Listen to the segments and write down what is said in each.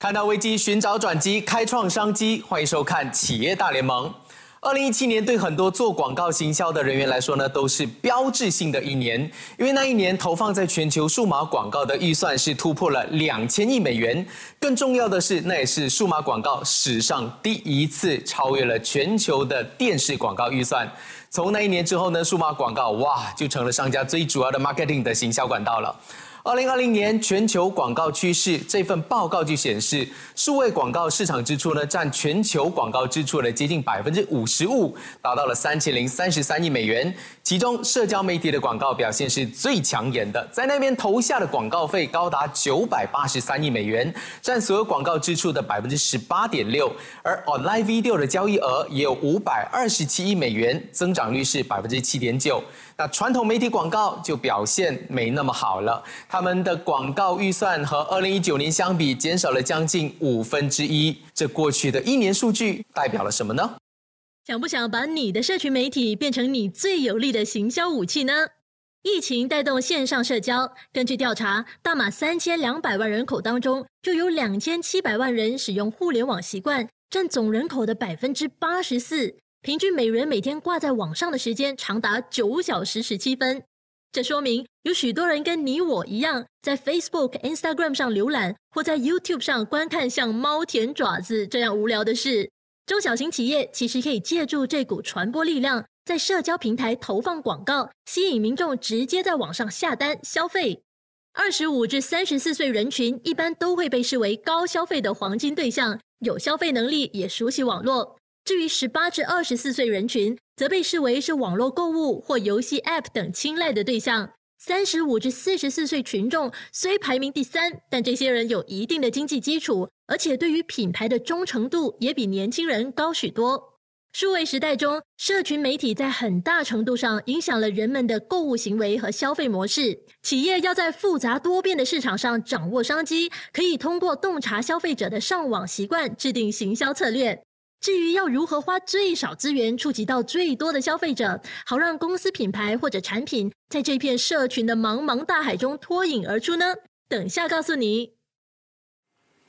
看到危机，寻找转机，开创商机。欢迎收看《企业大联盟》。二零一七年对很多做广告行销的人员来说呢，都是标志性的一年，因为那一年投放在全球数码广告的预算是突破了两千亿美元。更重要的是，那也是数码广告史上第一次超越了全球的电视广告预算。从那一年之后呢，数码广告哇，就成了商家最主要的 marketing 的行销管道了。二零二零年全球广告趋势这份报告就显示，数位广告市场支出呢占全球广告支出的接近百分之五十五，达到了三千零三十三亿美元。其中，社交媒体的广告表现是最抢眼的，在那边投下的广告费高达九百八十三亿美元，占所有广告支出的百分之十八点六。而 online video 的交易额也有五百二十七亿美元，增长率是百分之七点九。那传统媒体广告就表现没那么好了，他们的广告预算和二零一九年相比减少了将近五分之一。这过去的一年数据代表了什么呢？想不想把你的社群媒体变成你最有力的行销武器呢？疫情带动线上社交，根据调查，大马三千两百万人口当中，就有两千七百万人使用互联网习惯，占总人口的百分之八十四。平均每人每天挂在网上的时间长达九小时十七分。这说明有许多人跟你我一样，在 Facebook、Instagram 上浏览，或在 YouTube 上观看像猫舔爪子这样无聊的事。中小型企业其实可以借助这股传播力量，在社交平台投放广告，吸引民众直接在网上下单消费。二十五至三十四岁人群一般都会被视为高消费的黄金对象，有消费能力，也熟悉网络。至于十八至二十四岁人群，则被视为是网络购物或游戏 App 等青睐的对象。三十五至四十四岁群众虽排名第三，但这些人有一定的经济基础，而且对于品牌的忠诚度也比年轻人高许多。数位时代中，社群媒体在很大程度上影响了人们的购物行为和消费模式。企业要在复杂多变的市场上掌握商机，可以通过洞察消费者的上网习惯，制定行销策略。至于要如何花最少资源触及到最多的消费者，好让公司品牌或者产品在这片社群的茫茫大海中脱颖而出呢？等下告诉你。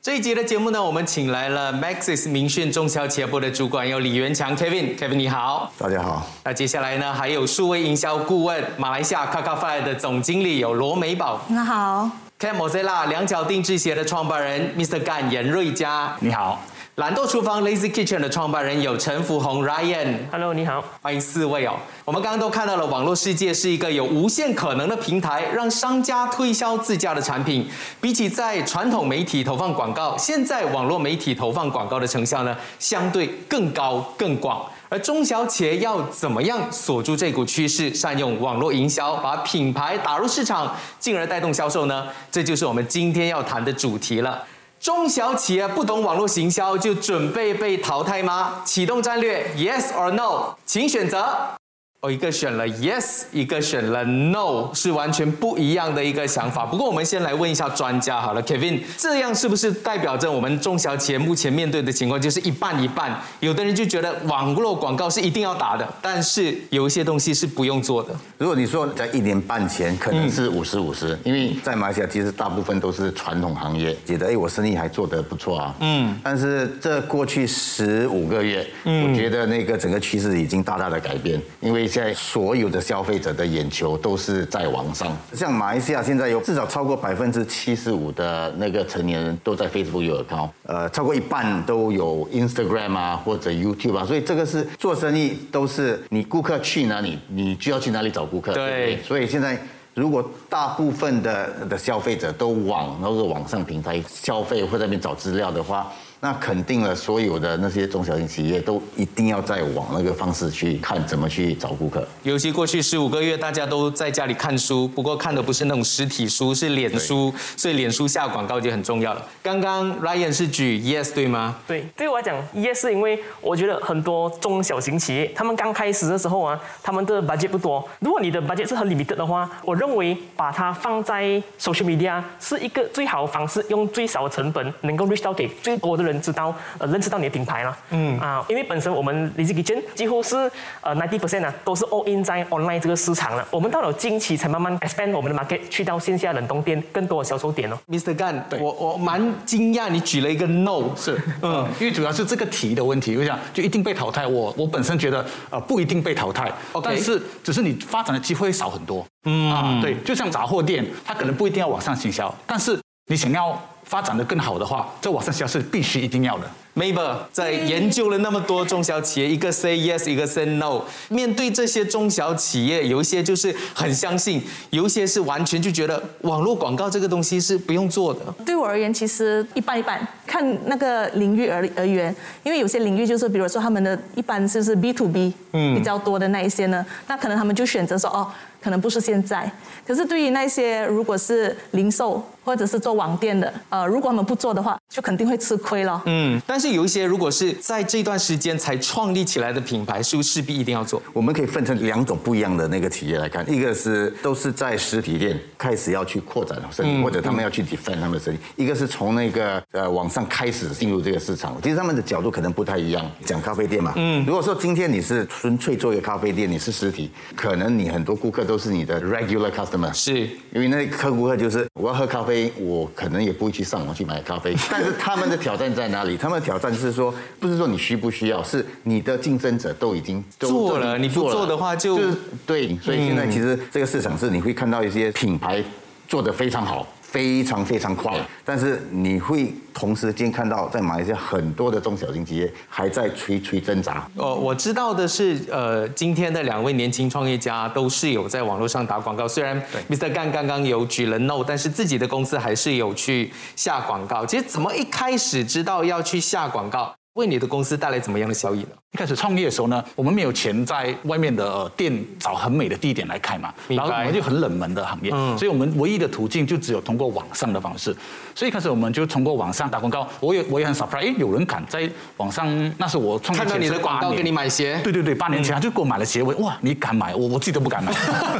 这一集的节目呢，我们请来了 Maxis 明讯中小企业部的主管有李元强 Kevin，Kevin 你好，大家好。那接下来呢，还有数位营销顾问马来西亚 Kakafy 的总经理有罗美宝，你好。Cam Mozilla 两脚定制鞋的创办人 Mr. Gan 严瑞佳，你好。懒惰厨房 Lazy Kitchen 的创办人有陈福宏 Ryan，Hello，你好，欢迎四位哦。我们刚刚都看到了，网络世界是一个有无限可能的平台，让商家推销自家的产品。比起在传统媒体投放广告，现在网络媒体投放广告的成效呢，相对更高更广。而中小企业要怎么样锁住这股趋势，善用网络营销，把品牌打入市场，进而带动销售呢？这就是我们今天要谈的主题了。中小企业不懂网络行销，就准备被淘汰吗？启动战略，Yes or No，请选择。哦，一个选了 yes，一个选了 no，是完全不一样的一个想法。不过我们先来问一下专家好了，Kevin，这样是不是代表着我们中小企业目前面对的情况就是一半一半？有的人就觉得网络广告是一定要打的，但是有一些东西是不用做的。如果你说在一年半前可能是五十五十，因为在马来西亚其实大部分都是传统行业，觉得哎我生意还做得不错啊。嗯。但是这过去十五个月，嗯我觉得那个整个趋势已经大大的改变，因为。现在所有的消费者的眼球都是在网上，像马来西亚现在有至少超过百分之七十五的那个成年人都在 Facebook 有 account，呃，超过一半都有 Instagram 啊或者 YouTube 啊，所以这个是做生意都是你顾客去哪里，你就要去哪里找顾客。对，所以现在如果大部分的的消费者都往那个网上平台消费或在那边找资料的话。那肯定了，所有的那些中小型企业都一定要再往那个方式去看怎么去找顾客。尤其过去十五个月，大家都在家里看书，不过看的不是那种实体书，是脸书，所以脸书下广告就很重要了。刚刚 Ryan 是举 Yes 对吗？对，对我来讲 Yes 是因为我觉得很多中小型企业，他们刚开始的时候啊，他们的 budget 不多。如果你的 budget 是很 limited 的话，我认为把它放在 social media 是一个最好的方式，用最少的成本能够 reach 到给最多的人。人知道呃认识到你的品牌了。嗯啊，因为本身我们 Lazy Kitchen 几乎是呃 ninety percent 啊都是 all in 在 online 这个市场了。我们到了近期才慢慢 expand 我们的 market 去到线下冷冻店更多的销售点哦。Mr. Gan，我我蛮惊讶，你举了一个 no，是，嗯，因为主要是这个题的问题，我想就一定被淘汰。我我本身觉得呃不一定被淘汰 OK 但是只是你发展的机会少很多。嗯啊，对，就像杂货店，它可能不一定要网上行销，但是你想要发展的更好的话，这网上行销是必须一定要的。Mabel 在研究了那么多中小企业，一个 say yes，一个 say no。面对这些中小企业，有一些就是很相信，有一些是完全就觉得网络广告这个东西是不用做的。对我而言，其实一半一半，看那个领域而而言。因为有些领域就是，比如说他们的一般就是 B to B，嗯，比较多的那一些呢，那可能他们就选择说，哦，可能不是现在。可是对于那些如果是零售或者是做网店的，呃，如果他们不做的话，就肯定会吃亏了。嗯，但是有一些如果是在这段时间才创立起来的品牌，是不是势必一定要做？我们可以分成两种不一样的那个企业来看，一个是都是在实体店开始要去扩展生意，或者他们要去 defend 他们的生意；一个是从那个呃网上开始进入这个市场。其实他们的角度可能不太一样。讲咖啡店嘛，嗯，如果说今天你是纯粹做一个咖啡店，你是实体，可能你很多顾客都是你的 regular customer，是因为那客顾客就是我要喝咖啡，我可能也不会去上网去买咖啡。但是他们的挑战在哪里？他们的挑战是说，不是说你需不需要，是你的竞争者都已经都做了你不做的话就就是对。所以现在其实这个市场是你会看到一些品牌做得非常好。非常非常快，但是你会同时间看到，在马来西亚很多的中小型企业还在垂垂挣扎。哦，我知道的是，呃，今天的两位年轻创业家都是有在网络上打广告。虽然 Mr. Gan 刚刚有举了 no，但是自己的公司还是有去下广告。其实怎么一开始知道要去下广告，为你的公司带来怎么样的效益呢？一开始创业的时候呢，我们没有钱在外面的呃店找很美的地点来开嘛，然后我们就很冷门的行业，所以我们唯一的途径就只有通过网上的方式。所以一开始我们就通过网上打广告，我也我也很 surprise，哎，有人敢在网上，那是我创看到你的广告给你买鞋，对对对，八年前他就给我买了鞋，我哇，你敢买？我我自己都不敢买，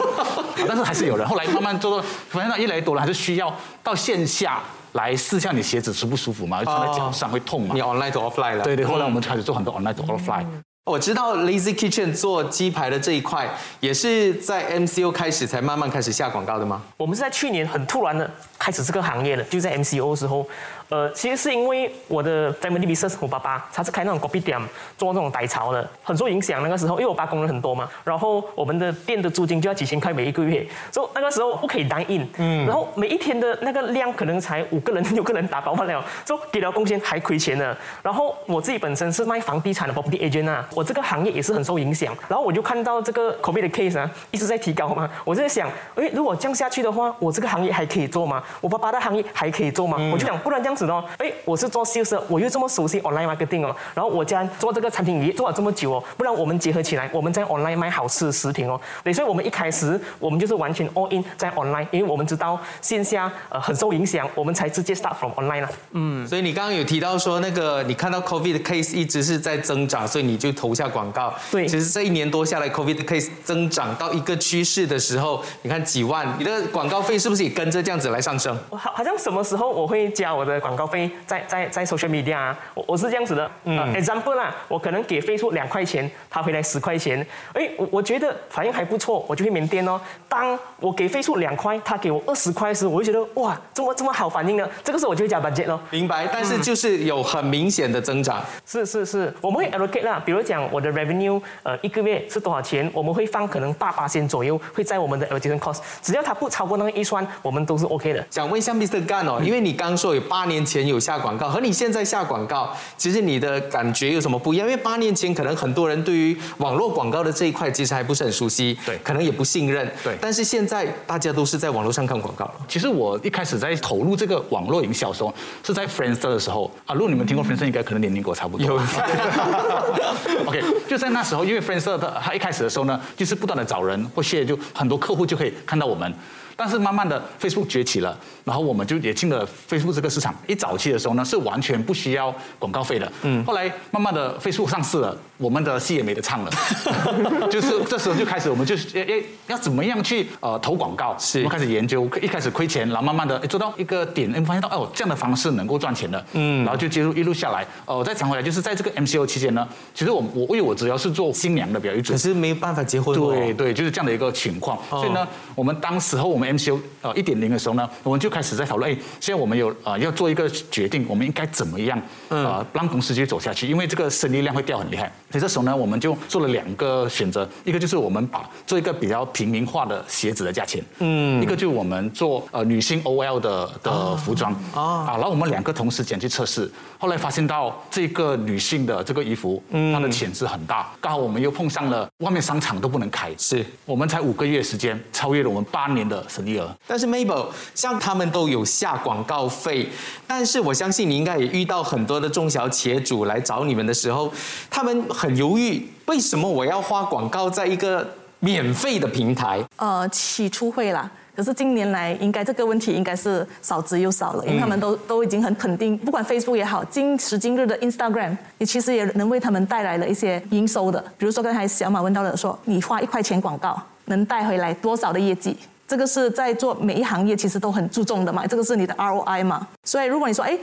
但是还是有人。后来慢慢做到，发现到越来越多了还是需要到线下来试一下你鞋子舒不舒服嘛，穿在脚上会痛嘛你。online to offline 了。对对，后来我们开始做很多 online 的 offline。我知道 Lazy Kitchen 做鸡排的这一块，也是在 MCO 开始才慢慢开始下广告的吗？我们是在去年很突然的开始这个行业的，就在 MCO 时候，呃，其实是因为我的 family business，我爸爸他是开那种 coffee 店，做那种奶茶的，很受影响。那个时候，因为我爸工人很多嘛，然后我们的店的租金就要几千块每一个月，所以那个时候不可以 dine in，嗯，然后每一天的那个量可能才五个人、六个人打包不了，所以给了贡献还亏钱呢。然后我自己本身是卖房地产的 property agent 啊，我这个行业也是很受影响。然后我就看到这个 coffee 的 case 啊一直在提高嘛，我就在想，诶，如果这样下去的话，我这个行业还可以做吗？我爸爸的行业还可以做吗？我就想，不然这样子哦，哎，我是做 sales，我又这么熟悉 online marketing 哦，然后我既然做这个产品也做了这么久哦，不然我们结合起来，我们在 online 卖好吃的食品哦。对，所以我们一开始我们就是完全 all in 在 online，因为我们知道线下呃很受影响，我们才直接 start from online 啦。嗯，所以你刚刚有提到说，那个你看到 COVID 的 case 一直是在增长，所以你就投下广告。对其实这一年多下来，COVID 的 case 增长到一个趋势的时候，你看几万，你的广告费是不是也跟着这样子来上升？我好好像什么时候我会加我的广告费在在在 social media 啊？我我是这样子的，呃，example 啦，我可能给 Facebook 两块钱，他回来十块钱，哎，我我觉得反应还不错，我就会缅甸哦。当我给 Facebook 两块，他给我二十块时，我就觉得哇，这么这么好反应呢？这个时候我就会加 budget 咯。明白，但是就是有很明显的增长。是是是，我们会 allocate 啦，比如讲我的 revenue，呃，一个月是多少钱，我们会放可能八八千左右，会在我们的 allocation cost，只要它不超过那个预算，我们都是 OK 的。想问一下 Mr. Gan 哦，因为你刚说有八年前有下广告，和你现在下广告，其实你的感觉有什么不一样？因为八年前可能很多人对于网络广告的这一块其实还不是很熟悉，对可能也不信任，对但是现在大家都是在网络上看广告了。其实我一开始在投入这个网络营销的时候，是在 Friendster 的时候啊。如果你们听过 Friendster，应该可能年龄跟我差不多。有 OK，就在那时候，因为 Friendster 的它一开始的时候呢，就是不断的找人或谢，就很多客户就可以看到我们。但是慢慢的 Facebook 崛起了，然后我们就也进了 Facebook 这个市场。一早期的时候呢，是完全不需要广告费的。嗯。后来慢慢的 Facebook 上市了，我们的戏也没得唱了。就是这时候就开始，我们就要要要怎么样去呃投广告？是。我们开始研究，一开始亏钱，然后慢慢的做到一个点，发现到哦这样的方式能够赚钱的。嗯。然后就接入一路下来，哦再讲回来，就是在这个 MCO 期间呢，其实我我因为我主要是做新娘的比较主，可是没办法结婚。对对，就是这样的一个情况。所以呢，我们当时候我们 MCO 呃一点零的时候呢，我们就开始在讨论，哎，现在我们有啊要做一个决定，我们应该怎么样啊让公司继续走下去？因为这个生意量会掉很厉害。所以这时候呢，我们就做了两个选择，一个就是我们把做一个比较平民化的鞋子的价钱，嗯，一个就是我们做呃女性 OL 的的服装啊，然后我们两个同时间去测试，后来发现到这个女性的这个衣服，嗯，它的潜质很大，刚好我们又碰上了外面商场都不能开，是。我们才五个月时间超越了我们八年的生意额。但是 Mabel 像他们都有下广告费，但是我相信你应该也遇到很多的中小企业主来找你们的时候，他们很犹豫，为什么我要花广告在一个免费的平台？呃，起初会啦。可是近年来，应该这个问题应该是少之又少了，因为他们都都已经很肯定，不管 Facebook 也好，今时今日的 Instagram，你其实也能为他们带来了一些营收的。比如说刚才小马问到了说，你花一块钱广告能带回来多少的业绩？这个是在做每一行业其实都很注重的嘛，这个是你的 ROI 嘛。所以如果你说哎，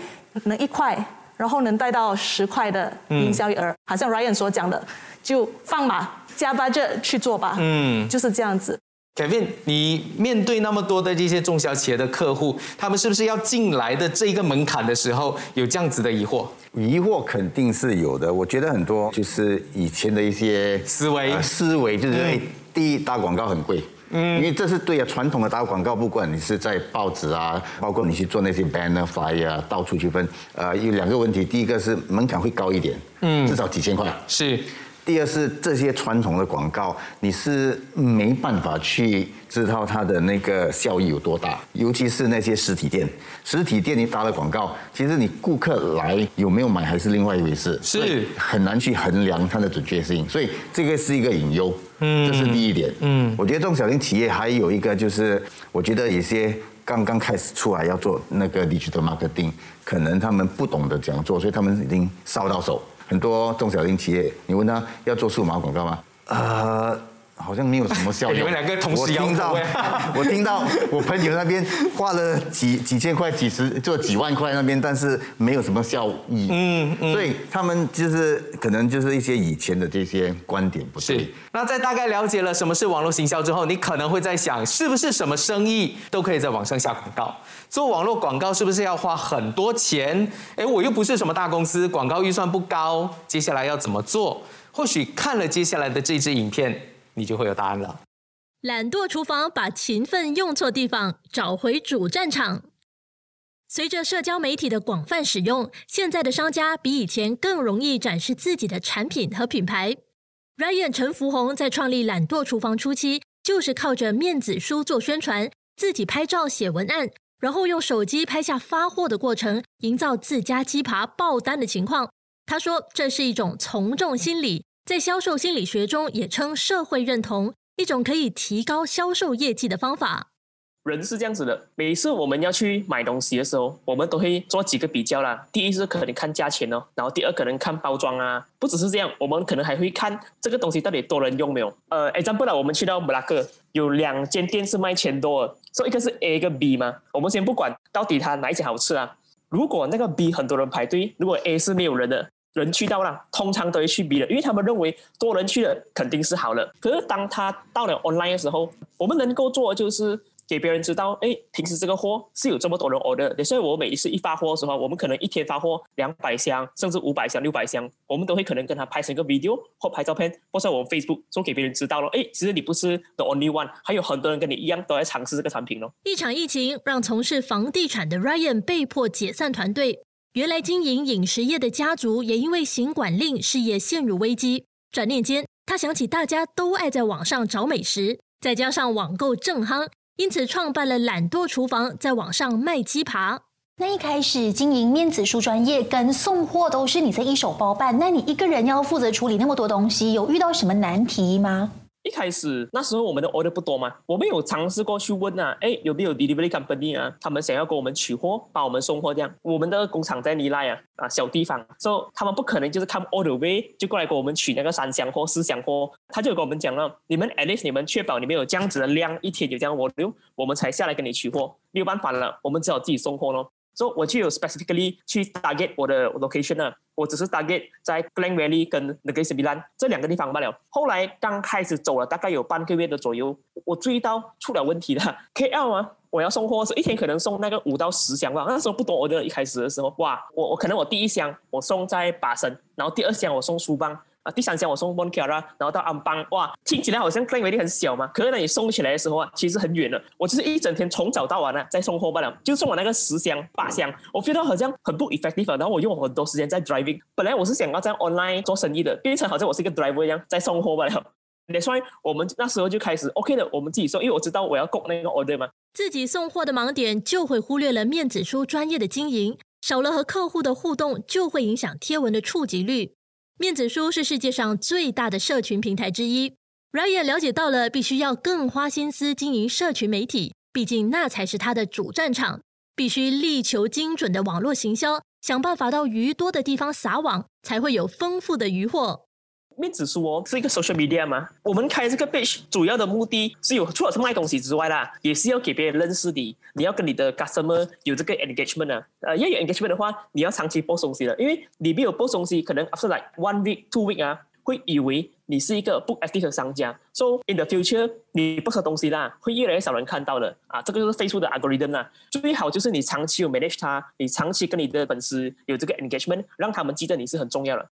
能一块，然后能带到十块的营销额，好像 Ryan 所讲的，就放马加把劲去做吧。嗯，就是这样子。Kevin，你面对那么多的这些中小企业的客户，他们是不是要进来的这一个门槛的时候有这样子的疑惑？疑惑肯定是有的。我觉得很多就是以前的一些思维，思维就是哎，第一打广告很贵，嗯，因为这是对啊，传统的打广告，不管你是在报纸啊，包括你去做那些 banner flyer 啊，到处去分，呃，有两个问题，第一个是门槛会高一点，嗯，至少几千块，是。第二是这些传统的广告，你是没办法去知道它的那个效益有多大，尤其是那些实体店。实体店你打了广告，其实你顾客来有没有买还是另外一回事，是很难去衡量它的准确性。所以这个是一个隐忧，嗯，这是第一点。嗯，我觉得中小型企业还有一个就是，我觉得有些刚刚开始出来要做那个 digital marketing，可能他们不懂得怎样做，所以他们已经烧到手。很多中小型企业，你问他要做数码广告吗？啊。好像没有什么效果。你们两个同时听到，我听到我朋友那边花了几几千块、几十做几万块那边，但是没有什么效益。嗯嗯。所以他们就是可能就是一些以前的这些观点不对。那在大概了解了什么是网络行销之后，你可能会在想，是不是什么生意都可以在网上下广告？做网络广告是不是要花很多钱？哎，我又不是什么大公司，广告预算不高。接下来要怎么做？或许看了接下来的这支影片。你就会有答案了。懒惰厨房把勤奋用错地方，找回主战场。随着社交媒体的广泛使用，现在的商家比以前更容易展示自己的产品和品牌。Ryan 陈福宏在创立懒惰厨房初期，就是靠着面子书做宣传，自己拍照写文案，然后用手机拍下发货的过程，营造自家鸡扒爆单的情况。他说，这是一种从众心理。在销售心理学中，也称社会认同，一种可以提高销售业绩的方法。人是这样子的，每次我们要去买东西的时候，我们都会做几个比较啦。第一是可能看价钱哦，然后第二可能看包装啊。不只是这样，我们可能还会看这个东西到底多人用没有。呃，example，我们去到布拉格，有两间店是卖钱多的，所以一个是 A 一个 B 嘛。我们先不管到底它哪一家好吃啊。如果那个 B 很多人排队，如果 A 是没有人的。人去到了，通常都会去 B 的，因为他们认为多人去了肯定是好了。可是当他到了 online 的时候，我们能够做的就是。给别人知道，哎，平时这个货是有这么多人 order，所以我每一次一发货的时候，我们可能一天发货两百箱，甚至五百箱、六百箱，我们都会可能跟他拍成一个 video 或拍照片，或在我们 Facebook 做给别人知道了，哎，其实你不是 the only one，还有很多人跟你一样都在尝试这个产品哦。一场疫情让从事房地产的 Ryan 被迫解散团队，原来经营饮食业的家族也因为行管令事业陷入危机。转念间，他想起大家都爱在网上找美食，再加上网购正夯。因此创办了懒惰厨房，在网上卖鸡扒。那一开始经营面子书专业跟送货都是你在一手包办，那你一个人要负责处理那么多东西，有遇到什么难题吗？一开始那时候我们的 order 不多嘛，我们有尝试过去问啊，哎有没有 delivery company 啊，他们想要给我们取货，帮我们送货这样。我们的工厂在尼赖啊啊小地方，所以他们不可能就是看 order way 就过来给我们取那个三箱货、四箱货，他就跟我们讲了，你们 at least 你们确保你们有这样子的量，一天有这样 order，我们才下来跟你取货。没有办法了，我们只好自己送货咯。所以我就有 specifically 去 target 我的 location 啊，我只是 target 在 Glen Valley 跟 negaysembilan 这两个地方罢了。后来刚开始走了大概有半个月的左右，我注意到出了问题了。KL 啊，我要送货是一天可能送那个五到十箱吧，那时候不多。我的一开始的时候，哇，我我可能我第一箱我送在巴生，然后第二箱我送苏邦。啊，第三箱我送 m o n k a r a 然后到安邦，哇，听起来好像 claim 威力很小嘛，可是呢，你送起来的时候啊，其实很远了。我就是一整天从早到晚呢在送货罢了，就送我那个十箱八箱，我觉得好像很不 effective，然后我用很多时间在 driving。本来我是想要在 online 做生意的，变成好像我是一个 driver 一样在送货罢了。所以，我们那时候就开始 OK 的，我们自己送，因为我知道我要供那个 order 嘛。自己送货的盲点就会忽略了面子书专业的经营，少了和客户的互动，就会影响贴文的触及率。面子书是世界上最大的社群平台之一。Ryan 了解到了，必须要更花心思经营社群媒体，毕竟那才是他的主战场。必须力求精准的网络行销，想办法到鱼多的地方撒网，才会有丰富的鱼获。面子书哦，是一个 social media 嘛。我们开这个 page 主要的目的是有，除了是卖东西之外啦，也是要给别人认识你。你要跟你的 customer 有这个 engagement 啊。呃，要有 engagement 的话，你要长期播东西的，因为你没有播东西，可能 after like one week two week 啊，会以为你是一个不 active 的商家。So in the future，你不说东西啦，会越来越少人看到的啊。这个就是 Facebook 的 algorithm 啦。最好就是你长期有 manage 它，你长期跟你的粉丝有这个 engagement，让他们记得你是很重要的。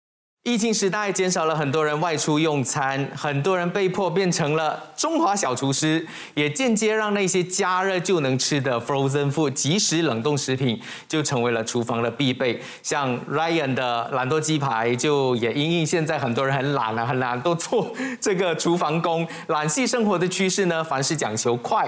疫情时代减少了很多人外出用餐，很多人被迫变成了中华小厨师，也间接让那些加热就能吃的 frozen food 即时冷冻食品就成为了厨房的必备。像 Ryan 的懒惰鸡排，就也因应现在很多人很懒啊，很懒都做这个厨房工，懒系生活的趋势呢，凡事讲求快。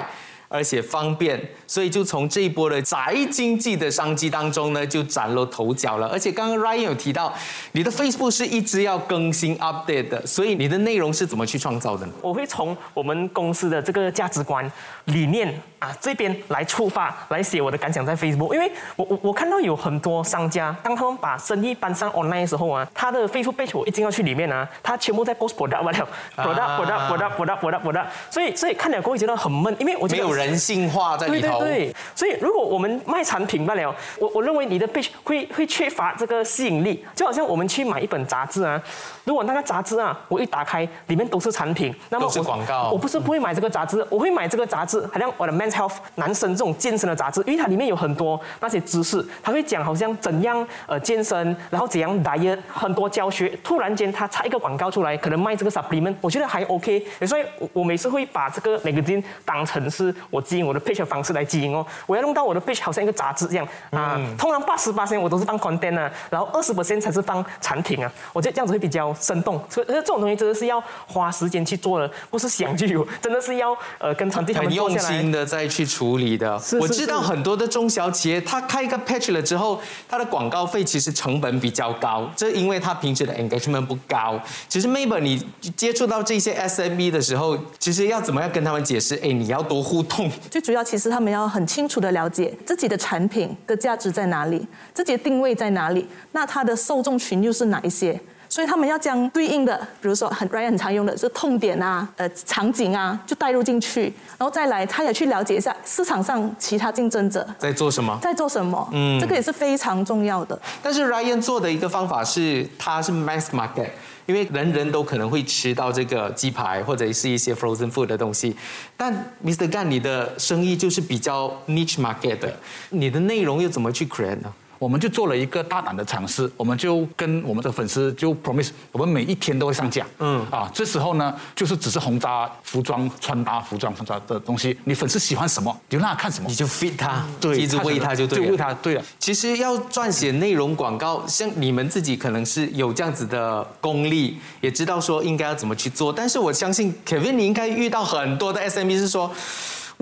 而且方便，所以就从这一波的宅经济的商机当中呢，就崭露头角了。而且刚刚 Ryan 有提到，你的 Facebook 是一直要更新 update 的，所以你的内容是怎么去创造的呢？我会从我们公司的这个价值观、理念啊这边来出发，来写我的感想在 Facebook。因为我我我看到有很多商家，当他们把生意搬上 online 的时候啊，他的 Facebook page 我一定要去里面啊，他全部在 post product 完了，product product product product product product，所以所以看了过后觉得很闷，因为我觉得没有人性化在里头。对对对，所以如果我们卖产品罢了，我我认为你的 page 会会缺乏这个吸引力，就好像我们去买一本杂志啊，如果那个杂志啊，我一打开里面都是产品，那么都是广告，我不是不会买这个杂志，我会买这个杂志，好像我的 Men's Health 男生这种健身的杂志，因为它里面有很多那些知识，他会讲好像怎样呃健身，然后怎样 diet，很多教学。突然间他插一个广告出来，可能卖这个 supplement，我觉得还 OK。所以，我我每次会把这个 magazine 当成是我经营我的 page 的方式来经营哦。我要弄到我的 page 好像一个杂志这样啊。通常八十八我都是放 content 啊，然后二十才是放产品啊。我觉得这样子会比较生动。所以，这种东西真的是要花时间去做的，不是想就有，真的是要呃跟团队他们用心的再去处理的。我知道很多的中小企业，他开一个 page 了之后，他的广告费其实成本比较高，这因为他平时的 engagement 不高。其实 maybe 你接触到这些 SMB 的时候，其实要怎么样跟他们解释？哎，你要多互动。最主要其实他们要很清楚的了解自己的产品的价值在哪里，自己的定位在哪里，那它的受众群又是哪一些？所以他们要将对应的，比如说很 Ryan 很常用的是痛点啊，呃场景啊，就带入进去，然后再来，他也去了解一下市场上其他竞争者在做什么，在做什么，嗯，这个也是非常重要的。但是 Ryan 做的一个方法是，他是 mass market，因为人人都可能会吃到这个鸡排或者是一些 frozen food 的东西，但 Mr. Gan 你的生意就是比较 niche market 的，你的内容又怎么去 create 呢？我们就做了一个大胆的尝试，我们就跟我们的粉丝就 promise，我们每一天都会上架。嗯啊，这时候呢，就是只是轰炸服装、穿搭、服装、穿搭的东西，你粉丝喜欢什么，你就让他看什么，你就 fit 他，对，一直喂他就对了，就喂他，对了。其实要撰写内容广告，像你们自己可能是有这样子的功力，也知道说应该要怎么去做，但是我相信 Kevin 你应该遇到很多的 SME 是说。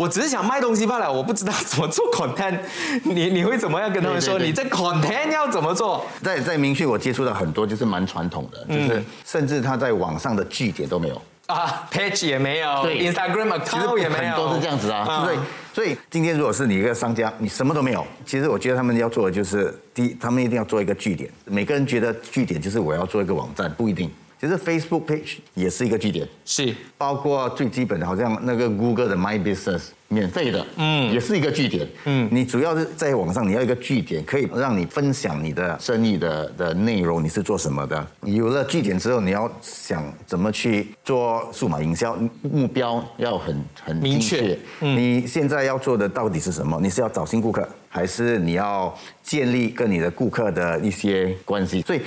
我只是想卖东西罢了，我不知道怎么做 content。你你会怎么样跟他们说？你这 content 要怎么做？在在明讯，我接触到很多就是蛮传统的，就是甚至他在网上的据点都没有。啊，page 也没有对，Instagram 其实 account 也没有，很多是这样子啊，啊所以所以今天如果是你一个商家，你什么都没有，其实我觉得他们要做的就是，第一，他们一定要做一个据点。每个人觉得据点就是我要做一个网站，不一定。其实 Facebook page 也是一个据点，是包括最基本的，好像那个 Google 的 My Business 免费的，嗯，也是一个据点，嗯，你主要是在网上你要一个据点，可以让你分享你的生意的的内容，你是做什么的。有了据点之后，你要想怎么去做数码营销，目标要很很明确精确。你现在要做的到底是什么？你是要找新顾客，还是你要建立跟你的顾客的一些关系？所以。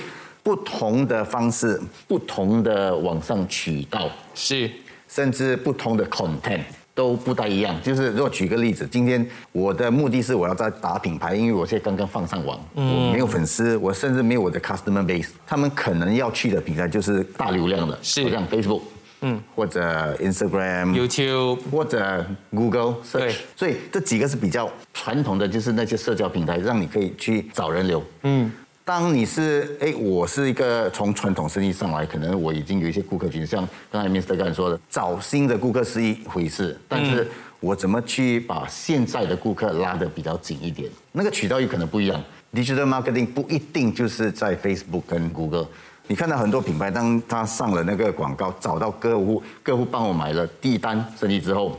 不同的方式，不同的网上渠道，是。甚至不同的 content 都不太一样。就是如果举个例子，今天我的目的是我要在打品牌，因为我现在刚刚放上网，我没有粉丝，我甚至没有我的 customer base，他们可能要去的平台就是大流量的，是。像 Facebook，嗯，或者 Instagram、YouTube 或者 Google 对。search，所以这几个是比较传统的，就是那些社交平台，让你可以去找人流。嗯，当你是哎，我是一个从传统生意上来，可能我已经有一些顾客群，像刚才 Mr. 刚才说的，找新的顾客是一回事，但是我怎么去把现在的顾客拉得比较紧一点，那个渠道有可能不一样。Digital marketing 不一定就是在 Facebook 跟 Google。你看到很多品牌，当他上了那个广告，找到客户，客户帮我买了第一单生意之后，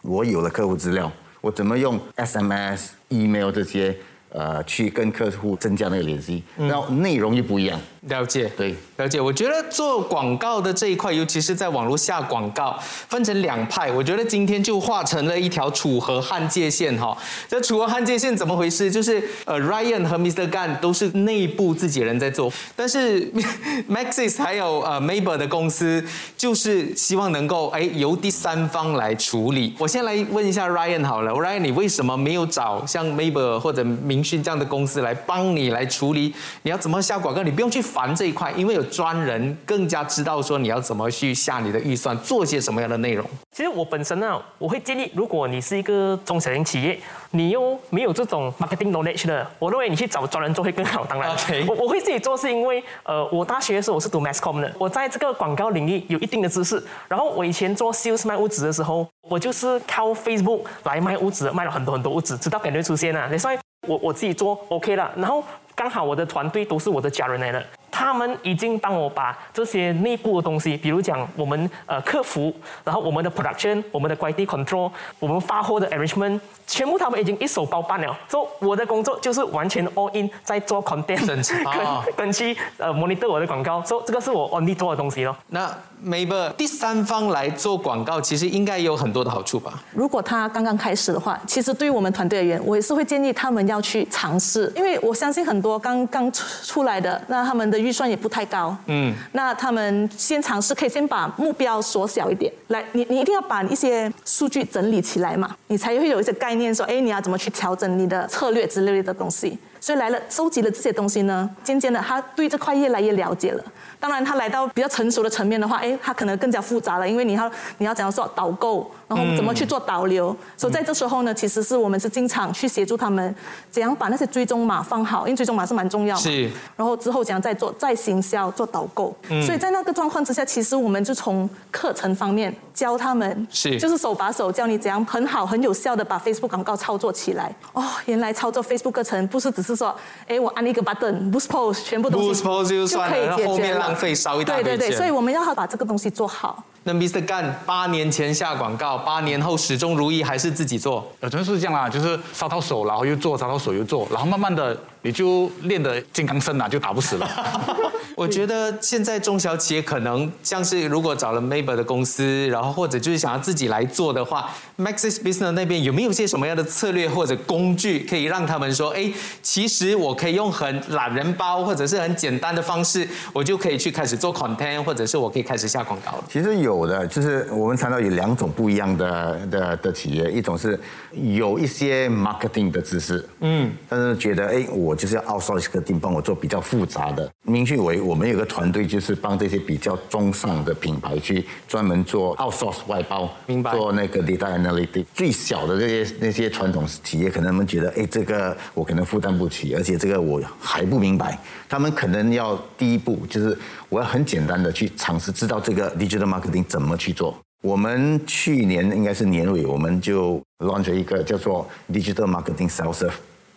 我有了客户资料，我怎么用 SMS、email 这些呃去跟客户增加那个联系，然后内容又不一样。了解，对，了解。我觉得做广告的这一块，尤其是在网络下广告，分成两派。我觉得今天就画成了一条楚河汉界线哈。这楚河汉界线怎么回事？就是呃，Ryan 和 Mr. Gan 都是内部自己人在做，但是 Maxis 还有呃 Maber 的公司，就是希望能够哎由第三方来处理。我先来问一下 Ryan 好了，Ryan 你为什么没有找像 Maber 或者明讯这样的公司来帮你来处理？你要怎么下广告？你不用去烦这一块，因为有专人更加知道说你要怎么去下你的预算，做些什么样的内容。其实我本身呢，我会建议，如果你是一个中小型企业，你又没有这种 marketing knowledge 的，我认为你去找专人做会更好。当然 OK 我我会自己做是因为，呃，我大学的时候我是读 mass com 的，我在这个广告领域有一定的知识。然后我以前做 sales 卖物资的时候，我就是靠 Facebook 来卖物资，卖了很多很多物资，直到感觉出现了。所以我我自己做 OK 了，然后刚好我的团队都是我的家人来的。他们已经帮我把这些内部的东西，比如讲我们呃客服，然后我们的 production，我们的 quality control，我们发货的 arrangement，全部他们已经一手包办了。所以我的工作就是完全 all in 在做 content，跟跟去呃 monitor 我的广告。所以这个是我 only 做的东西咯。那 Maber 第三方来做广告，其实应该有很多的好处吧？如果他刚刚开始的话，其实对于我们团队而言，我也是会建议他们要去尝试，因为我相信很多刚刚出出来的，那他们的预算也不太高，嗯，那他们先尝试，可以先把目标缩小一点，来，你你一定要把一些数据整理起来嘛，你才会有一些概念说，哎，你要怎么去调整你的策略之类的东西。所以来了，收集了这些东西呢，渐渐的他对这块越来越了解了。当然，他来到比较成熟的层面的话，哎，他可能更加复杂了，因为你要你要怎样做导购，然后怎么去做导流。所以在这时候呢，其实是我们是经常去协助他们，怎样把那些追踪码放好，因为追踪码是蛮重要嘛。是。然后之后怎样再做再行销做导购。所以在那个状况之下，其实我们就从课程方面教他们，是就是手把手教你怎样很好很有效的把 Facebook 广告操作起来。哦，原来操作 Facebook 课程不是只是说，哎，我按一个 button boost post 全部东西 Boost post 就算了可以解然后后决了。面浪费烧一大堆对对对，所以我们要把这个东西做好。那 Mr. Gan 八年前下广告，八年后始终如一，还是自己做？有真是这样啦，就是烧到手，然后又做，烧到手又做，然后慢慢的你就练得金刚身了，就打不死了。我觉得现在中小企业可能像是如果找了 Maber 的公司，然后或者就是想要自己来做的话，Maxis Business 那边有没有些什么样的策略或者工具，可以让他们说，哎，其实我可以用很懒人包或者是很简单的方式，我就可以去开始做 content，或者是我可以开始下广告了。其实有的，就是我们谈到有两种不一样的的的企业，一种是有一些 marketing 的知识，嗯，但是觉得哎，我就是要 outsource 一个定帮我做比较复杂的。明讯为我们有个团队，就是帮这些比较中上的品牌去专门做 outsource 外包，明白做那个 data analytics。最小的这些那些传统企业，可能他们觉得，哎，这个我可能负担不起，而且这个我还不明白，他们可能要第一步就是我要很简单的去尝试知道这个 digital marketing 怎么去做。我们去年应该是年尾，我们就 launch 了一个叫做 digital marketing self serve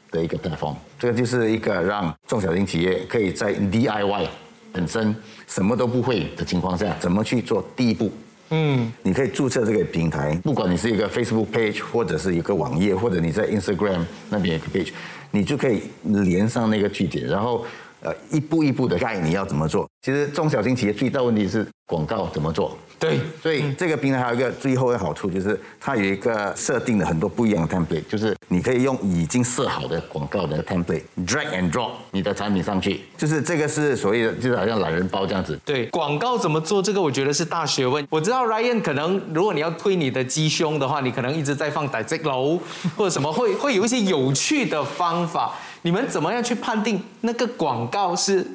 的一个 platform。这个就是一个让中小型企业可以在 DIY 本身什么都不会的情况下，怎么去做第一步。嗯，你可以注册这个平台，不管你是一个 Facebook page，或者是一个网页，或者你在 Instagram 那边有个 page，你就可以连上那个据点，然后呃一步一步的盖你要怎么做。其实中小型企业最大问题是广告怎么做。对，所以这个平台还有一个最后的好处，就是它有一个设定了很多不一样的 template，就是你可以用已经设好的广告的 template drag and drop 你的产品上去，就是这个是所谓的，就是好像懒人包这样子。对，广告怎么做，这个我觉得是大学问。我知道 Ryan 可能，如果你要推你的鸡胸的话，你可能一直在放 direct 楼或者什么，会会有一些有趣的方法。你们怎么样去判定那个广告是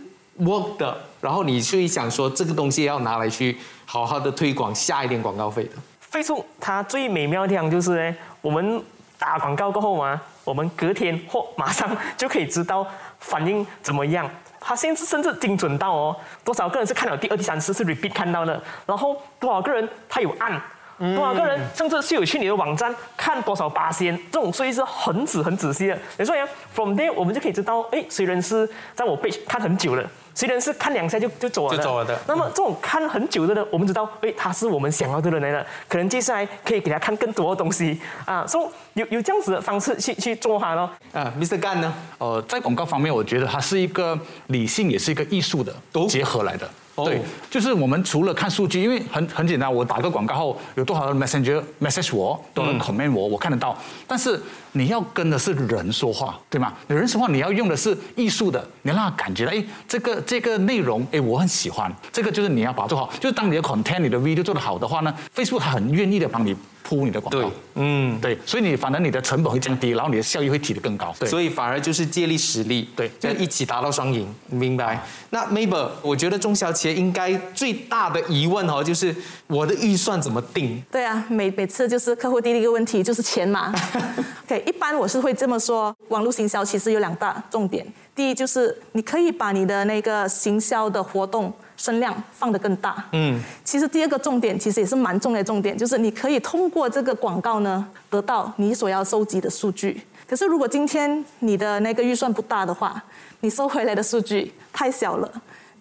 work 的？然后你去想说这个东西要拿来去好好的推广，下一点广告费的。Facebook 它最美妙的地方就是呢，我们打广告过后嘛，我们隔天或马上就可以知道反应怎么样。它甚至甚至精准到哦，多少个人是看了第二、第三次是 repeat 看到的，然后多少个人他有按。多少个人甚至是有去你的网站看多少八仙，这种所以是很仔很仔细的。你说呀，from there 我们就可以知道，哎，谁人是在我 page 看很久了，谁人是看两下就就走了的。就走了的那么这种看很久的呢，我们知道，哎，他是我们想要的人来了，可能接下来可以给他看更多的东西啊，所以有有这样子的方式去去做它咯。啊，Mr. Gan 呢？呃，在广告方面，我觉得它是一个理性，也是一个艺术的结合来的。哦对，就是我们除了看数据，因为很很简单，我打个广告后有多少人 messenger message 我，多少人 comment 我，我看得到。但是你要跟的是人说话，对吗？人说话你要用的是艺术的，你让他感觉到，哎，这个这个内容，哎，我很喜欢。这个就是你要把它做好。就是当你的 content、你的 video 做得好的话呢，Facebook 它很愿意的帮你铺你的广告。对，嗯，对，所以你反而你的成本会降低，然后你的效益会提得更高。对，所以反而就是借力使力，对就一起达到双赢，明白？那 Mabel，我觉得中小企业应该最大的疑问哦，就是我的预算怎么定？对啊，每每次就是客户第一个问题就是钱嘛。OK，一般我是会这么说，网络行销其实有两大重点。第一就是你可以把你的那个行销的活动声量放得更大。嗯，其实第二个重点其实也是蛮重要的重点，就是你可以通过这个广告呢得到你所要收集的数据。可是如果今天你的那个预算不大的话，你收回来的数据太小了。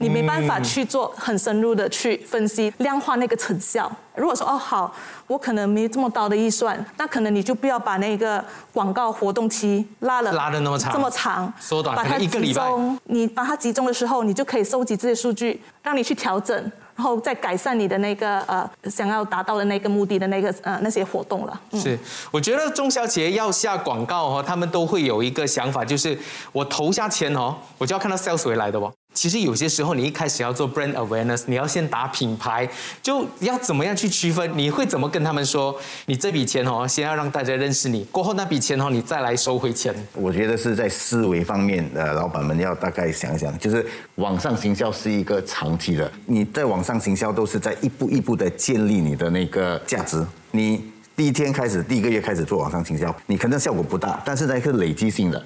你没办法去做很深入的去分析、量化那个成效。如果说哦好，我可能没这么高的预算，那可能你就不要把那个广告活动期拉了拉的那么长这么长，缩短可把它一个礼拜中。你把它集中的时候，你就可以收集这些数据，让你去调整，然后再改善你的那个呃想要达到的那个目的的那个呃那些活动了。嗯是，我觉得中小企业要下广告哦，他们都会有一个想法，就是我投下钱哦，我就要看到 sales 回来的哦。其实有些时候，你一开始要做 brand awareness，你要先打品牌，就要怎么样去区分？你会怎么跟他们说？你这笔钱哦，先要让大家认识你，过后那笔钱哦，你再来收回钱。我觉得是在思维方面，呃，老板们要大概想一想，就是网上行销是一个长期的，你在网上行销都是在一步一步的建立你的那个价值。你第一天开始，第一个月开始做网上行销，你可能效果不大，但是呢是累积性的。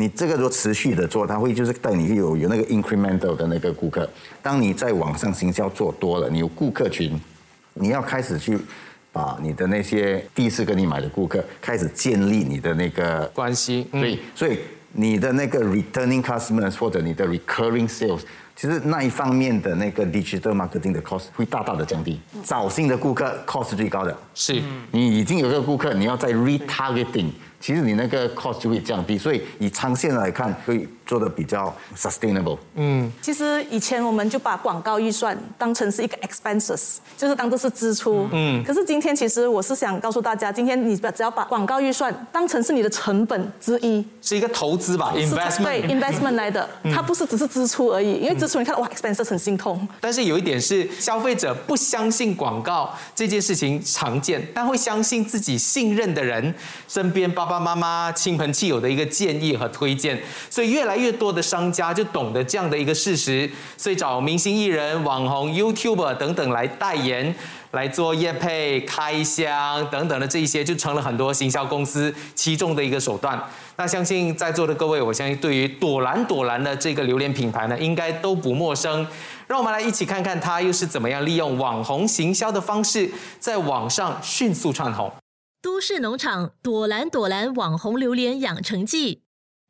你这个如果持续的做，它会就是带你有有那个 incremental 的那个顾客。当你在网上行销做多了，你有顾客群，你要开始去把你的那些第一次跟你买的顾客开始建立你的那个关系，对所以，所以你的那个 returning customers 或者你的 recurring sales，其实那一方面的那个 digital marketing 的 cost 会大大的降低。找新的顾客 cost 是最高的，是，你已经有个顾客，你要再 retargeting，其实你那个 cost 就会降低。所以以长线来看，会做的比较 sustainable。嗯其实以前我们就把广告预算当成是一个 expenses，就是当做是支出。嗯。可是今天其实我是想告诉大家，今天你只要把广告预算当成是你的成本之一，是一个投资吧是，investment。对 investment 来的，它不是只是支出而已。因为支出你看哇 expenses 很心痛。但是有一点是，消费者不相信广告这件事情常见，但会相信自己信任的人，身边爸爸妈妈、亲朋戚友的一个建议和推荐，所以越来越多的商家就懂得这样的一个事实，所以找明星艺人、网红、YouTube 等等来代言。来做业配、开箱等等的这一些，就成了很多行销公司其中的一个手段。那相信在座的各位，我相信对于朵兰朵兰的这个榴莲品牌呢，应该都不陌生。让我们来一起看看它又是怎么样利用网红行销的方式，在网上迅速窜红。都市农场朵兰朵兰网红榴莲养成记，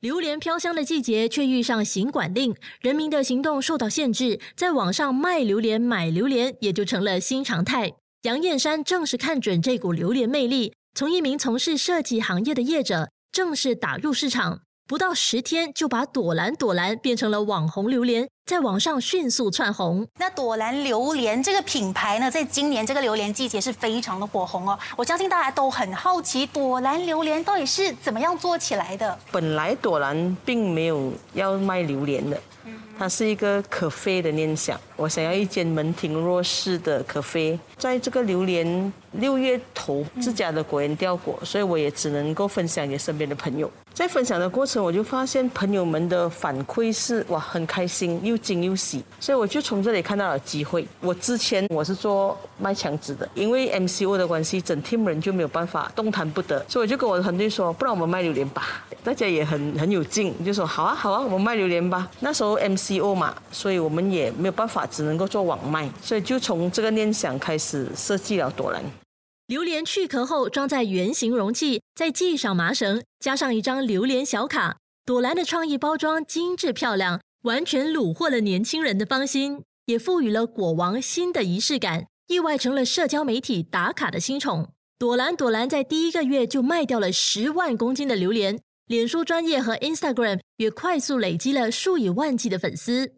榴莲飘香的季节却遇上行管令，人民的行动受到限制，在网上卖榴莲、买榴莲也就成了新常态。杨燕山正是看准这股榴莲魅力，从一名从事设计行业的业者，正式打入市场，不到十天就把朵兰朵兰变成了网红榴莲，在网上迅速窜红。那朵兰榴莲这个品牌呢，在今年这个榴莲季节是非常的火红哦。我相信大家都很好奇，朵兰榴莲到底是怎么样做起来的？本来朵兰并没有要卖榴莲的，它是一个可啡的念想。我想要一间门庭若市的可啡，在这个榴莲六月头自家的果园掉果，所以我也只能够分享给身边的朋友。在分享的过程，我就发现朋友们的反馈是哇很开心，又惊又喜，所以我就从这里看到了机会。我之前我是做卖墙纸的，因为 MCO 的关系，整 team 人就没有办法动弹不得，所以我就跟我的团队说，不然我们卖榴莲吧。大家也很很有劲，就说好啊好啊，我们卖榴莲吧。那时候 MCO 嘛，所以我们也没有办法，只能够做网卖，所以就从这个念想开始设计了朵兰。榴莲去壳后装在圆形容器，再系上麻绳，加上一张榴莲小卡。朵兰的创意包装精致漂亮，完全虏获了年轻人的芳心，也赋予了果王新的仪式感，意外成了社交媒体打卡的新宠。朵兰朵兰在第一个月就卖掉了十万公斤的榴莲，脸书专业和 Instagram 也快速累积了数以万计的粉丝。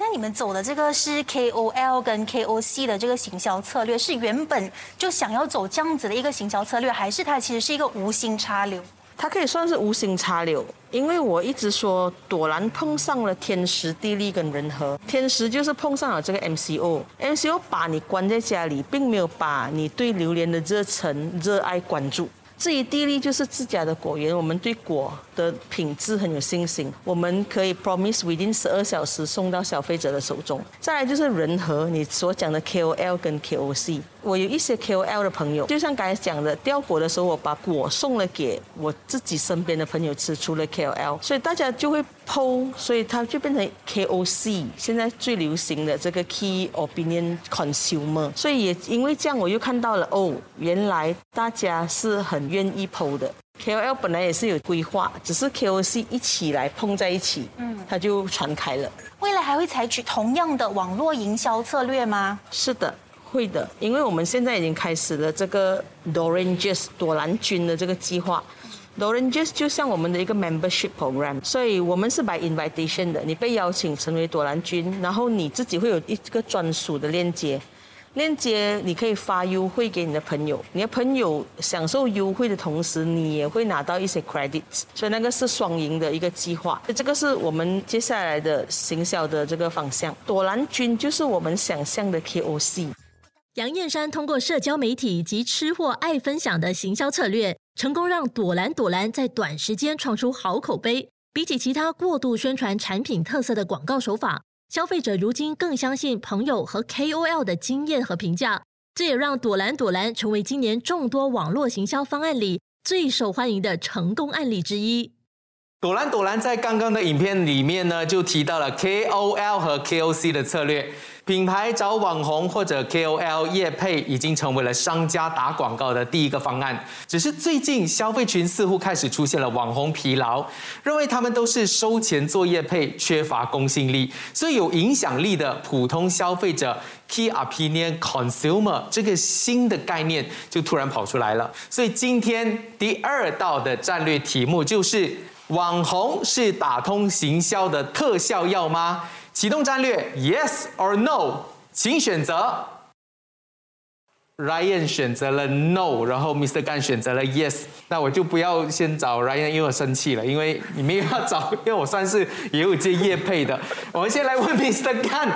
那你们走的这个是 KOL 跟 KOC 的这个行销策略，是原本就想要走这样子的一个行销策略，还是它其实是一个无心插柳？它可以算是无心插柳，因为我一直说朵兰碰上了天时地利跟人和，天时就是碰上了这个 MCO，MCO 把你关在家里，并没有把你对榴莲的热忱、热爱关注。至于地利，就是自家的果园，我们对果的品质很有信心，我们可以 promise within 十二小时送到消费者的手中。再来就是人和你所讲的 KOL 跟 KOC，我有一些 KOL 的朋友，就像刚才讲的，掉果的时候我把果送了给我自己身边的朋友吃，除了 KOL，所以大家就会 PO，所以它就变成 KOC，现在最流行的这个 Key Opinion Consumer，所以也因为这样，我又看到了哦，原来大家是很愿意 PO 的。KOL 本来也是有规划，只是 KOC 一起来碰在一起，嗯，它就传开了。未来还会采取同样的网络营销策略吗？是的，会的，因为我们现在已经开始了这个 Doranges 朵兰君的这个计划。Doranges 就像我们的一个 membership program，所以我们是 by invitation 的，你被邀请成为朵兰君，然后你自己会有一个专属的链接。链接你可以发优惠给你的朋友，你的朋友享受优惠的同时，你也会拿到一些 credits，所以那个是双赢的一个计划。这个是我们接下来的行销的这个方向。朵兰君就是我们想象的 KOC。杨燕山通过社交媒体及吃货爱分享的行销策略，成功让朵兰朵兰在短时间创出好口碑。比起其他过度宣传产品特色的广告手法，消费者如今更相信朋友和 KOL 的经验和评价。这也让朵兰朵兰成为今年众多网络行销方案里最受欢迎的成功案例之一。朵兰朵兰在刚刚的影片里面呢，就提到了 KOL 和 KOC 的策略。品牌找网红或者 KOL 业配，已经成为了商家打广告的第一个方案。只是最近消费群似乎开始出现了网红疲劳，认为他们都是收钱做业配，缺乏公信力。所以有影响力的普通消费者 Key Opinion Consumer 这个新的概念就突然跑出来了。所以今天第二道的战略题目就是网红是打通行销的特效药吗？启动战略，Yes or No，请选择。Ryan 选择了 No，然后 Mr. Gan 选择了 Yes。那我就不要先找 Ryan，因为我生气了，因为你们要找，因为我算是也有接业配的。我们先来问 Mr. Gan，，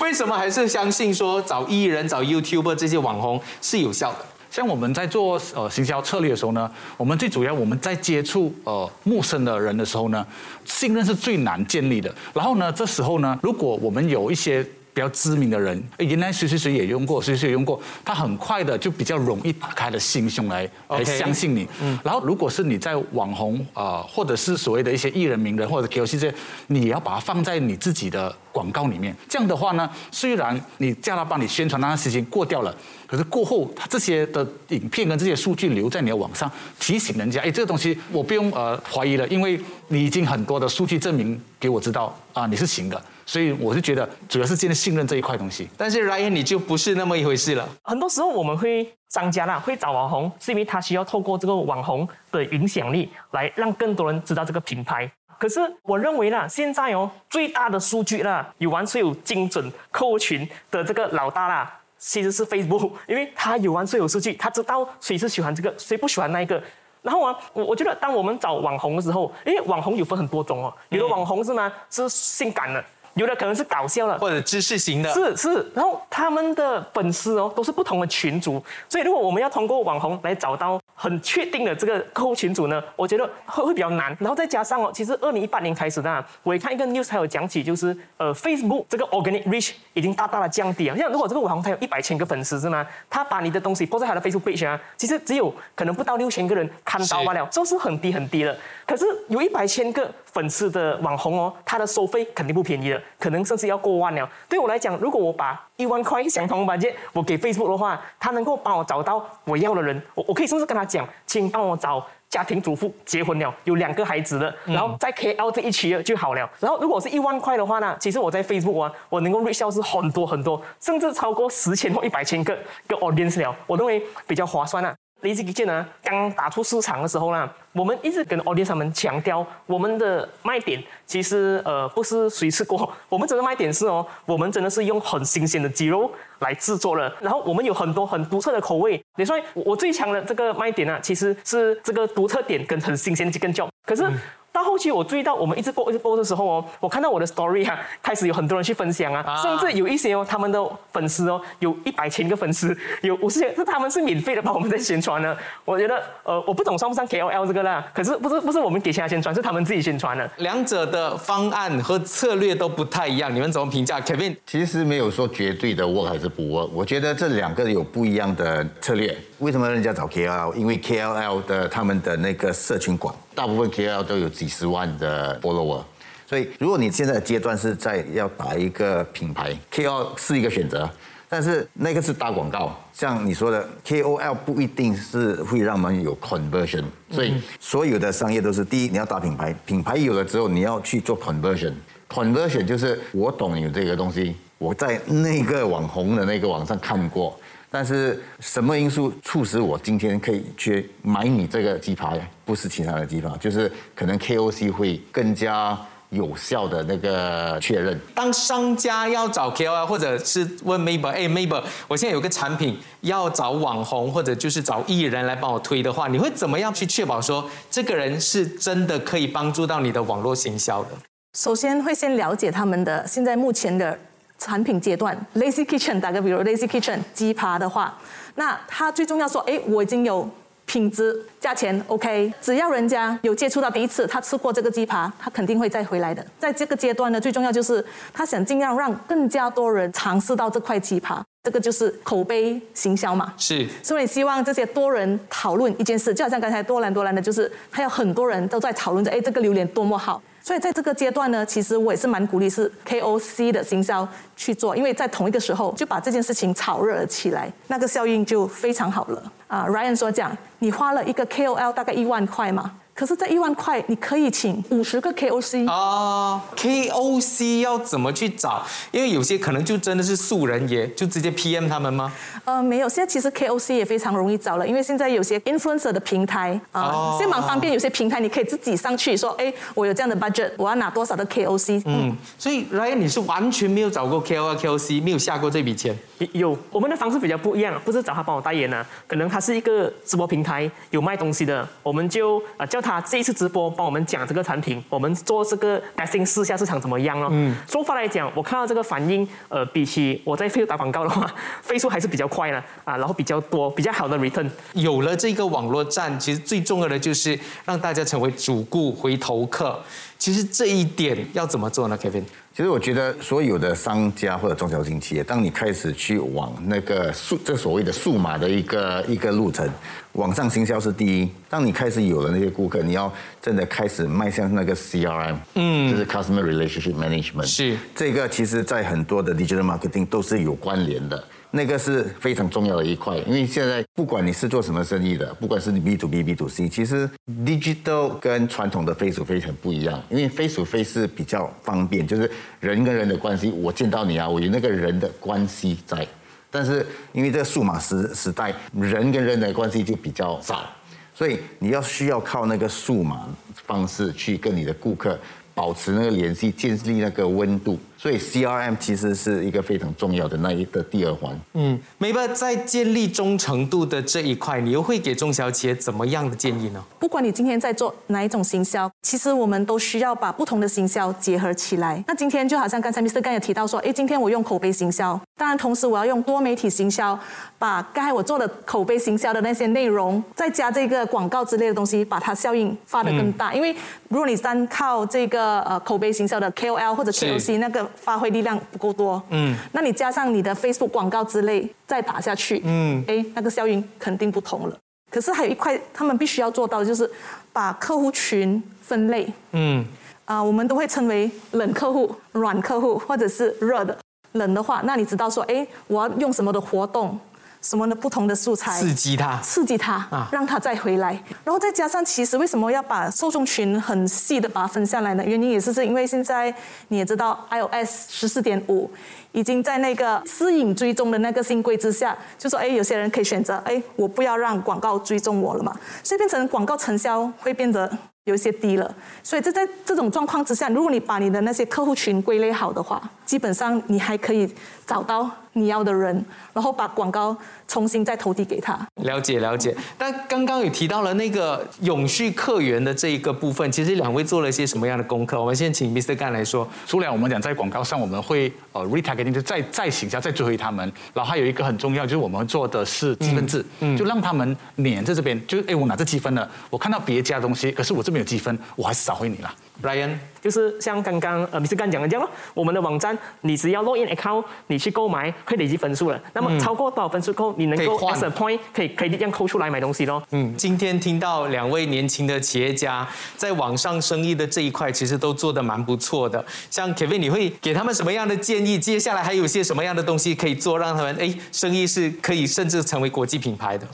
为什么还是相信说找艺人、找 YouTuber 这些网红是有效的？像我们在做呃行销策略的时候呢，我们最主要我们在接触呃陌生的人的时候呢，信任是最难建立的。然后呢，这时候呢，如果我们有一些比较知名的人，原来谁谁谁也用过，谁谁也用过，他很快的就比较容易打开了心胸来来相信你。嗯。然后，如果是你在网红啊，或者是所谓的一些艺人名人或者 KOC 这些，你要把它放在你自己的广告里面。这样的话呢，虽然你叫他帮你宣传那段时间过掉了，可是过后他这些的影片跟这些数据留在你的网上，提醒人家，哎，这个东西我不用呃怀疑了，因为你已经很多的数据证明给我知道啊，你是行的。所以我是觉得，主要是建立信任这一块东西。但是 Ryan 你就不是那么一回事了。很多时候我们会商家啦，会找网红，是因为他需要透过这个网红的影响力，来让更多人知道这个品牌。可是我认为啦，现在哦，最大的数据啦，有完最有精准客户群的这个老大啦，其实是 Facebook，因为他有完最有数据，他知道谁是喜欢这个，谁不喜欢那一个。然后啊，我我觉得当我们找网红的时候，因为网红有分很多种哦，有的网红是吗？是性感的。有的可能是搞笑的，或者知识型的，是是。然后他们的粉丝哦，都是不同的群组，所以如果我们要通过网红来找到很确定的这个客户群组呢，我觉得会会比较难。然后再加上哦，其实二零一八年开始呢，我也看一个 news 还有讲起，就是呃，Facebook 这个 organic reach 已经大大的降低了。像如果这个网红他有一百千个粉丝是吗？他把你的东西放在他的 Facebook page 啊，其实只有可能不到六千个人看到罢了，这是很低很低的。可是有一百千个粉丝的网红哦，他的收费肯定不便宜的。可能甚至要过万了。对我来讲，如果我把一万块相同版件我给 Facebook 的话，他能够帮我找到我要的人。我我可以甚至跟他讲，请帮我找家庭主妇结婚了，有两个孩子的，然后在 KL 这一区就好了。然后如果是一万块的话呢，其实我在 Facebook 啊，我能够 reach 是很多很多，甚至超过十千或一百千个个 audience 了。我认为比较划算啊。Lazy Kitchen 呢，刚打出市场的时候呢，我们一直跟 audience 们强调，我们的卖点其实呃不是谁吃过，我们真的卖点是哦，我们真的是用很新鲜的鸡肉来制作的，然后我们有很多很独特的口味。你说我最强的这个卖点呢，其实是这个独特点跟很新鲜的鸡跟脚，可是。到后期我注意到，我们一直播一直播的时候哦，我看到我的 story 啊，开始有很多人去分享啊，甚至有一些哦，他们的粉丝哦，有一百千个粉丝，有五十千，是他们是免费的帮我们在宣传呢。我觉得呃，我不懂算不算 KOL 这个啦，可是不是不是我们给钱他宣传，是他们自己宣传的。两者的方案和策略都不太一样，你们怎么评价？Kevin 其实没有说绝对的 work 还是不 work，我觉得这两个有不一样的策略。为什么人家找 KOL？因为 KOL 的他们的那个社群广。大部分 KOL 都有几十万的 follower，所以如果你现在的阶段是在要打一个品牌，KOL 是一个选择，但是那个是打广告，像你说的 KOL 不一定是会让我们有 conversion，所以所有的商业都是第一你要打品牌，品牌有了之后你要去做 conversion，conversion 就是我懂有这个东西，我在那个网红的那个网上看过。但是什么因素促使我今天可以去买你这个鸡排？不是其他的鸡排，就是可能 KOC 会更加有效的那个确认。当商家要找 KOL，或者是问 Mabel，哎 Mabel，我现在有个产品要找网红或者就是找艺人来帮我推的话，你会怎么样去确保说这个人是真的可以帮助到你的网络行销的？首先会先了解他们的现在目前的。产品阶段，Lazy Kitchen 打个比如，Lazy Kitchen 鸡扒的话，那它最重要说，哎，我已经有品质、价钱 OK，只要人家有接触到第一次，他吃过这个鸡扒，他肯定会再回来的。在这个阶段呢，最重要就是他想尽量让更加多人尝试到这块鸡扒，这个就是口碑行销嘛。是，所以希望这些多人讨论一件事，就好像刚才多兰多兰的，就是还有很多人都在讨论着，哎，这个榴莲多么好。所以在这个阶段呢，其实我也是蛮鼓励是 KOC 的行销去做，因为在同一个时候就把这件事情炒热了起来，那个效应就非常好了。啊，Ryan 说讲，你花了一个 KOL 大概一万块嘛，可是，这一万块，你可以请五十个 KOC 啊，KOC 要怎么去找？因为有些可能就真的是素人也，就直接 PM 他们吗？呃，没有，现在其实 KOC 也非常容易找了，因为现在有些 influencer 的平台啊，现在蛮方便，有些平台你可以自己上去说，哎，我有这样的 budget，我要拿多少的 KOC。嗯，所以 Ryan 你是完全没有找过 KOL、KOC，没有下过这笔钱？有，我们的方式比较不一样，不是找他帮我代言啊，可能他是一个直播平台，有卖东西的，我们就啊叫他这一次直播帮我们讲这个产品，我们做这个 testing 试下市场怎么样咯。嗯，说法来讲，我看到这个反应，呃，比起我在 Facebook 打广告的话，飞速还是比较快呢啊，然后比较多，比较好的 return。有了这个网络站，其实最重要的就是让大家成为主顾回头客。其实这一点要怎么做呢，Kevin？其实我觉得所有的商家或者中小型企业，当你开始去往那个数这所谓的数码的一个一个路程，网上行销是第一。当你开始有了那些顾客，你要真的开始迈向那个 CRM，嗯，就是 Customer Relationship Management，是这个，其实在很多的 Digital Marketing 都是有关联的。那个是非常重要的一块，因为现在不管你是做什么生意的，不管是你 B to B、B to C，其实 digital 跟传统的 face to face 很不一样。因为 face face 是比较方便，就是人跟人的关系，我见到你啊，我有那个人的关系在。但是因为这个数码时时代，人跟人的关系就比较少，所以你要需要靠那个数码方式去跟你的顾客保持那个联系，建立那个温度。所以 CRM 其实是一个非常重要的那一个第二环。嗯，梅伯在建立忠诚度的这一块，你又会给中小企业怎么样的建议呢？不管你今天在做哪一种行销，其实我们都需要把不同的行销结合起来。那今天就好像刚才 Mr. 刚也提到说，哎，今天我用口碑行销，当然同时我要用多媒体行销，把刚才我做的口碑行销的那些内容，再加这个广告之类的东西，把它效应发得更大。因为如果你单靠这个呃口碑行销的 KOL 或者 KOC 那个。发挥力量不够多，嗯，那你加上你的 Facebook 广告之类再打下去，嗯，哎，那个效应肯定不同了。可是还有一块，他们必须要做到的就是把客户群分类，嗯，啊，我们都会称为冷客户、软客户或者是热的。冷的话，那你知道说，哎，我要用什么的活动？什么的不同的素材刺激他，刺激他啊，让他再回来。然后再加上，其实为什么要把受众群很细的把它分下来呢？原因也是是因为现在你也知道，iOS 十四点五已经在那个私隐追踪的那个新规之下，就说哎，有些人可以选择哎，我不要让广告追踪我了嘛，所以变成广告成效会变得有一些低了。所以这在这种状况之下，如果你把你的那些客户群归类好的话，基本上你还可以找到你要的人，然后把广告。重新再投递给他。了解了解，但刚刚也提到了那个永续客源的这一个部分，其实两位做了一些什么样的功课？我们先请 Mr. 干来说。除了我们讲在广告上，我们会呃 retargeting 就再再行销再追回他们，然后还有一个很重要就是我们做的是积分制，嗯就让他们黏在这边，就是哎我拿这积分了，我看到别家东西，可是我这边有积分，我还是找回你了。Ryan 就是像刚刚呃 Mr. 干讲的这样咯，我们的网站你只要 login account，你去购买会累积分数了，那么超过多少分数后，你能够 as a point 可以可以这样扣出来买东西咯。嗯，今天听到两位年轻的企业家在网上生意的这一块，其实都做得蛮不错的。像 Kevin，你会给他们什么样的建议？接下来还有些什么样的东西可以做，让他们哎生意是可以甚至成为国际品牌的？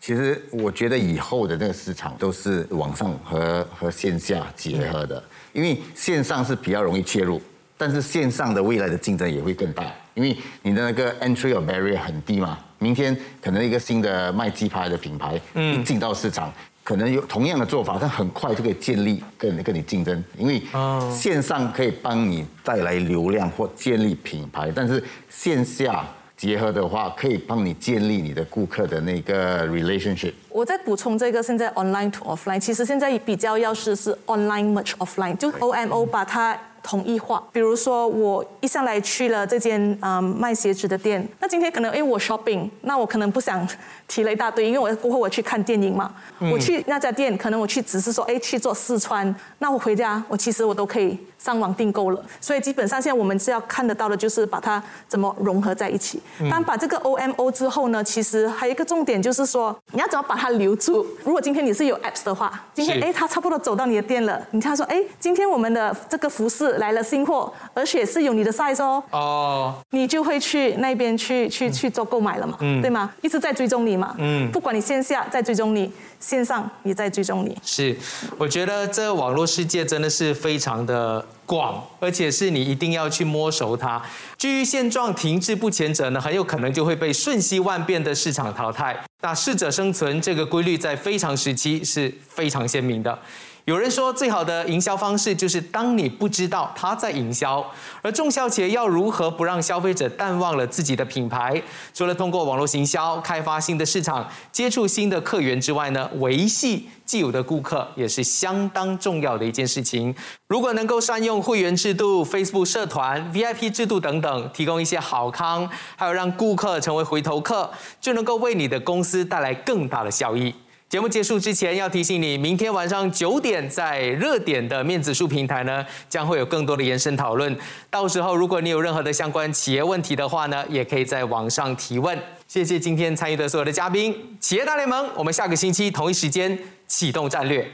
其实我觉得以后的那个市场都是网上和和线下结合的，因为线上是比较容易切入，但是线上的未来的竞争也会更大，因为你的那个 entry of barrier 很低嘛。明天可能一个新的卖鸡排的品牌嗯进到市场，可能有同样的做法，但很快就可以建立跟跟你竞争，因为线上可以帮你带来流量或建立品牌，但是线下。结合的话，可以帮你建立你的顾客的那个 relationship。我再补充这个，现在 online to offline，其实现在比较要是是 online much offline，就 O M O 把它。统一化，比如说我一上来去了这间啊卖鞋子的店，那今天可能因为我 shopping，那我可能不想提了一大堆，因为我过后我去看电影嘛，我去那家店，可能我去只是说哎去做试穿，那我回家我其实我都可以上网订购了，所以基本上现在我们是要看得到的就是把它怎么融合在一起。当把这个 O M O 之后呢，其实还有一个重点就是说你要怎么把它留住。如果今天你是有 apps 的话，今天哎他差不多走到你的店了，你看说哎今天我们的这个服饰。来了新货，而且是有你的 size 哦，哦，你就会去那边去去去做购买了嘛，嗯对吗？一直在追踪你嘛，嗯不管你线下在追踪你，线上也在追踪你。是，我觉得这网络世界真的是非常的广，而且是你一定要去摸熟它。居于现状停滞不前者呢，很有可能就会被瞬息万变的市场淘汰。那适者生存这个规律在非常时期是非常鲜明的。有人说，最好的营销方式就是当你不知道他在营销，而中小企业要如何不让消费者淡忘了自己的品牌？除了通过网络行销开发新的市场、接触新的客源之外呢，维系既有的顾客也是相当重要的一件事情。如果能够善用会员制度、Facebook 社团、VIP 制度等等，提供一些好康，还有让顾客成为回头客，就能够为你的公司带来更大的效益。节目结束之前，要提醒你，明天晚上九点在热点的面子书平台呢，将会有更多的延伸讨论。到时候，如果你有任何的相关企业问题的话呢，也可以在网上提问。谢谢今天参与的所有的嘉宾，企业大联盟，我们下个星期同一时间启动战略。